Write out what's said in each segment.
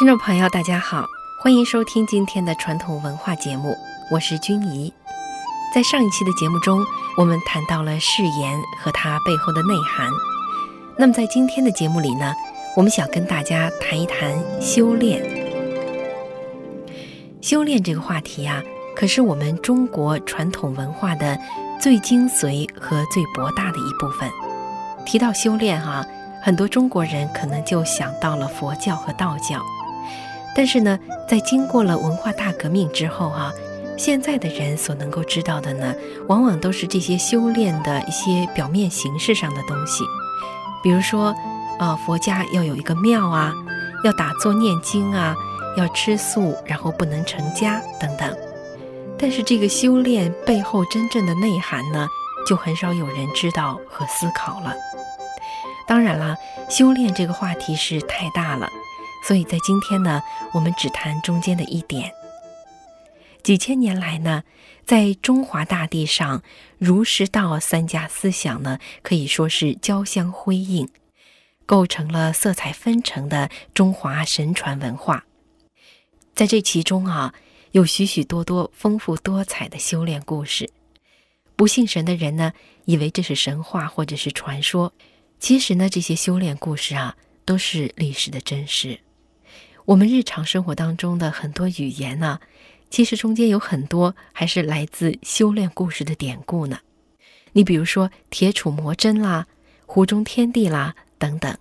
听众朋友，大家好，欢迎收听今天的传统文化节目，我是君怡。在上一期的节目中，我们谈到了誓言和它背后的内涵。那么在今天的节目里呢，我们想跟大家谈一谈修炼。修炼这个话题啊，可是我们中国传统文化的最精髓和最博大的一部分。提到修炼哈，很多中国人可能就想到了佛教和道教。但是呢，在经过了文化大革命之后哈，现在的人所能够知道的呢，往往都是这些修炼的一些表面形式上的东西，比如说，呃，佛家要有一个庙啊，要打坐念经啊，要吃素，然后不能成家等等。但是这个修炼背后真正的内涵呢，就很少有人知道和思考了。当然了，修炼这个话题是太大了。所以在今天呢，我们只谈中间的一点。几千年来呢，在中华大地上，儒释道三家思想呢，可以说是交相辉映，构成了色彩纷呈的中华神传文化。在这其中啊，有许许多多丰富多彩的修炼故事。不信神的人呢，以为这是神话或者是传说，其实呢，这些修炼故事啊，都是历史的真实。我们日常生活当中的很多语言呢，其实中间有很多还是来自修炼故事的典故呢。你比如说“铁杵磨针”啦，“湖中天地”啦等等。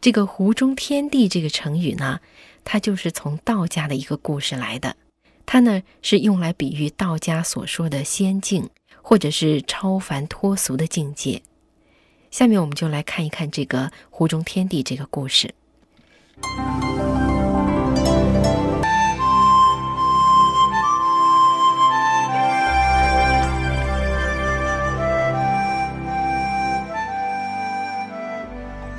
这个“湖中天地”这个成语呢，它就是从道家的一个故事来的。它呢是用来比喻道家所说的仙境，或者是超凡脱俗的境界。下面我们就来看一看这个“湖中天地”这个故事。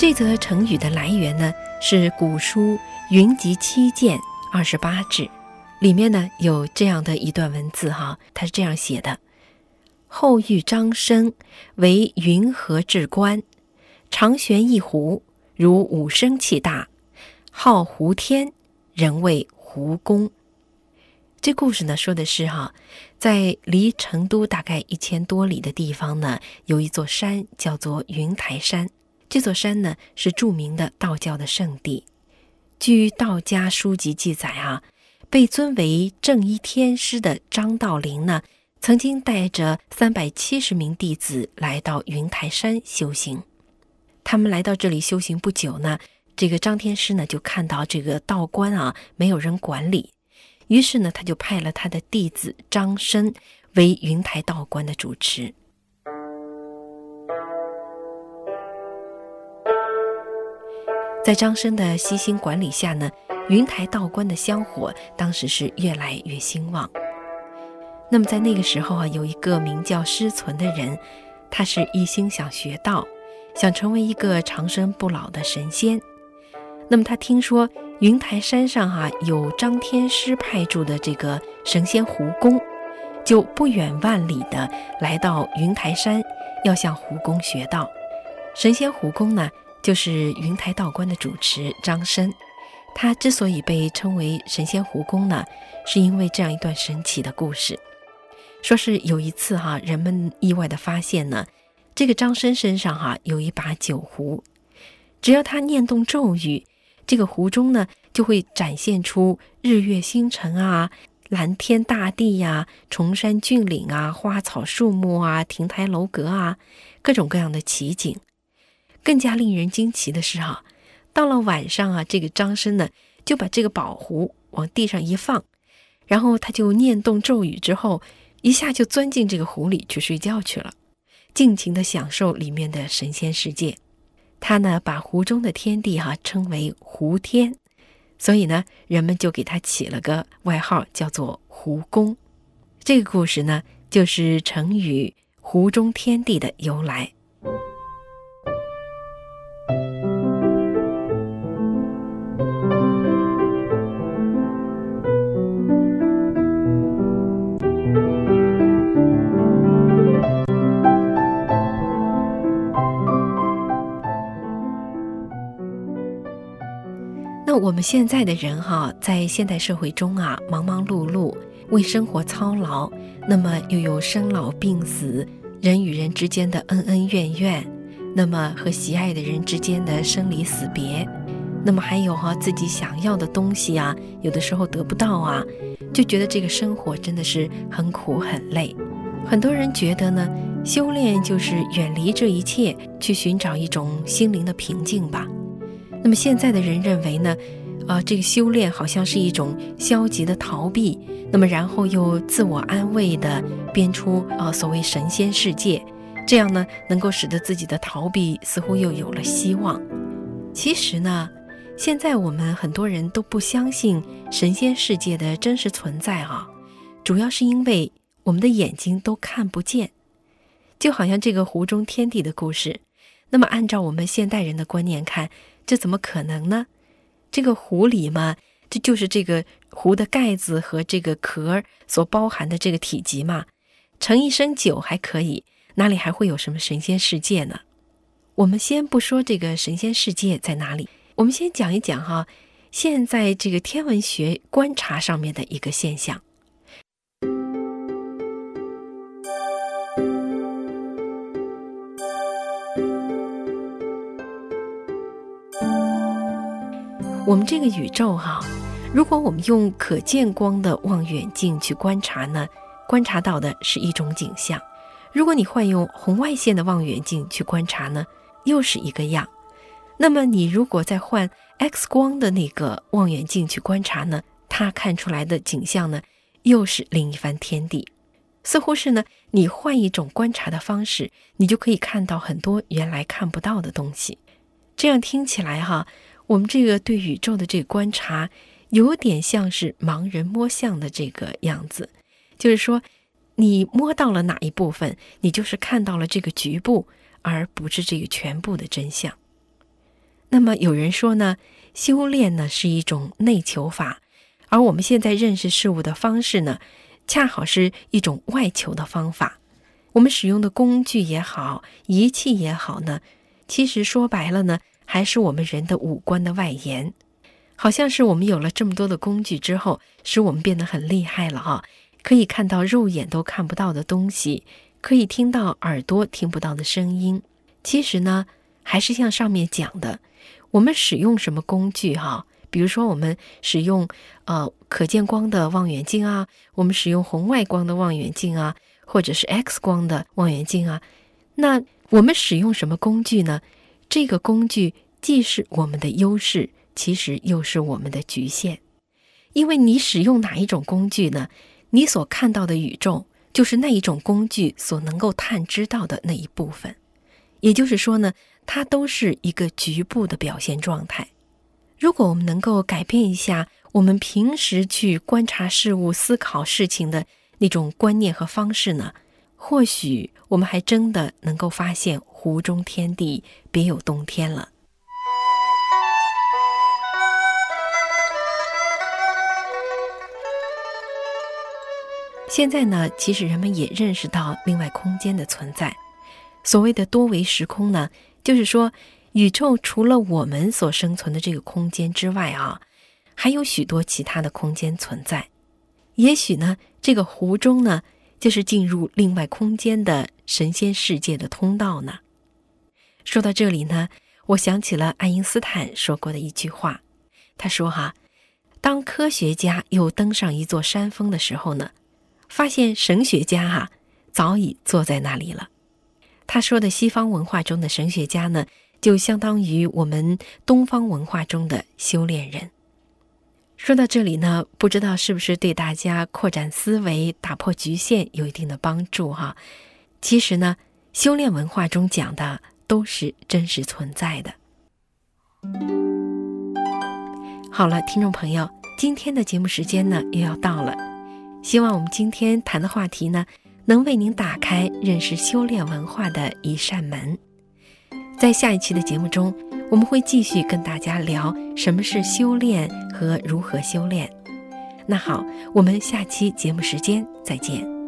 这则成语的来源呢，是古书《云集七剑二十八志》里面呢有这样的一段文字哈，它是这样写的：“后遇张生为云河至官，长悬一湖，如五升气大，号湖天，人谓湖公。”这故事呢说的是哈，在离成都大概一千多里的地方呢，有一座山叫做云台山。这座山呢是著名的道教的圣地，据道家书籍记载啊，被尊为正一天师的张道陵呢，曾经带着三百七十名弟子来到云台山修行。他们来到这里修行不久呢，这个张天师呢就看到这个道观啊没有人管理，于是呢他就派了他的弟子张生为云台道观的主持。在张生的悉心管理下呢，云台道观的香火当时是越来越兴旺。那么在那个时候啊，有一个名叫师存的人，他是一心想学道，想成为一个长生不老的神仙。那么他听说云台山上哈有张天师派驻的这个神仙胡公，就不远万里的来到云台山，要向胡公学道。神仙胡公呢？就是云台道观的主持张生，他之所以被称为神仙胡公呢，是因为这样一段神奇的故事。说是有一次哈，人们意外的发现呢，这个张生身上哈有一把酒壶，只要他念动咒语，这个壶中呢就会展现出日月星辰啊、蓝天大地呀、崇山峻岭啊、花草树木啊、亭台楼阁啊，各种各样的奇景。更加令人惊奇的是，哈，到了晚上啊，这个张生呢就把这个宝壶往地上一放，然后他就念动咒语之后，一下就钻进这个壶里去睡觉去了，尽情的享受里面的神仙世界。他呢把湖中的天地哈称为湖天，所以呢人们就给他起了个外号叫做湖公。这个故事呢就是成语“湖中天地”的由来。我们现在的人哈，在现代社会中啊，忙忙碌碌，为生活操劳，那么又有生老病死，人与人之间的恩恩怨怨，那么和喜爱的人之间的生离死别，那么还有哈自己想要的东西啊，有的时候得不到啊，就觉得这个生活真的是很苦很累。很多人觉得呢，修炼就是远离这一切，去寻找一种心灵的平静吧。那么现在的人认为呢，啊，这个修炼好像是一种消极的逃避，那么然后又自我安慰的编出啊所谓神仙世界，这样呢能够使得自己的逃避似乎又有了希望。其实呢，现在我们很多人都不相信神仙世界的真实存在啊，主要是因为我们的眼睛都看不见，就好像这个湖中天地的故事。那么按照我们现代人的观念看。这怎么可能呢？这个壶里嘛，这就是这个壶的盖子和这个壳所包含的这个体积嘛。盛一升酒还可以，哪里还会有什么神仙世界呢？我们先不说这个神仙世界在哪里，我们先讲一讲哈，现在这个天文学观察上面的一个现象。我们这个宇宙哈，如果我们用可见光的望远镜去观察呢，观察到的是一种景象；如果你换用红外线的望远镜去观察呢，又是一个样。那么你如果再换 X 光的那个望远镜去观察呢，它看出来的景象呢，又是另一番天地。似乎是呢，你换一种观察的方式，你就可以看到很多原来看不到的东西。这样听起来哈。我们这个对宇宙的这个观察，有点像是盲人摸象的这个样子，就是说，你摸到了哪一部分，你就是看到了这个局部，而不是这个全部的真相。那么有人说呢，修炼呢是一种内求法，而我们现在认识事物的方式呢，恰好是一种外求的方法。我们使用的工具也好，仪器也好呢，其实说白了呢。还是我们人的五官的外延，好像是我们有了这么多的工具之后，使我们变得很厉害了哈，可以看到肉眼都看不到的东西，可以听到耳朵听不到的声音。其实呢，还是像上面讲的，我们使用什么工具哈？比如说我们使用呃可见光的望远镜啊，我们使用红外光的望远镜啊，或者是 X 光的望远镜啊，那我们使用什么工具呢？这个工具既是我们的优势，其实又是我们的局限，因为你使用哪一种工具呢？你所看到的宇宙就是那一种工具所能够探知到的那一部分，也就是说呢，它都是一个局部的表现状态。如果我们能够改变一下我们平时去观察事物、思考事情的那种观念和方式呢？或许我们还真的能够发现湖中天地别有洞天了。现在呢，其实人们也认识到另外空间的存在。所谓的多维时空呢，就是说宇宙除了我们所生存的这个空间之外啊，还有许多其他的空间存在。也许呢，这个湖中呢。就是进入另外空间的神仙世界的通道呢。说到这里呢，我想起了爱因斯坦说过的一句话。他说：“哈，当科学家又登上一座山峰的时候呢，发现神学家哈早已坐在那里了。”他说的西方文化中的神学家呢，就相当于我们东方文化中的修炼人。说到这里呢，不知道是不是对大家扩展思维、打破局限有一定的帮助哈？其实呢，修炼文化中讲的都是真实存在的。好了，听众朋友，今天的节目时间呢又要到了，希望我们今天谈的话题呢，能为您打开认识修炼文化的一扇门。在下一期的节目中。我们会继续跟大家聊什么是修炼和如何修炼。那好，我们下期节目时间再见。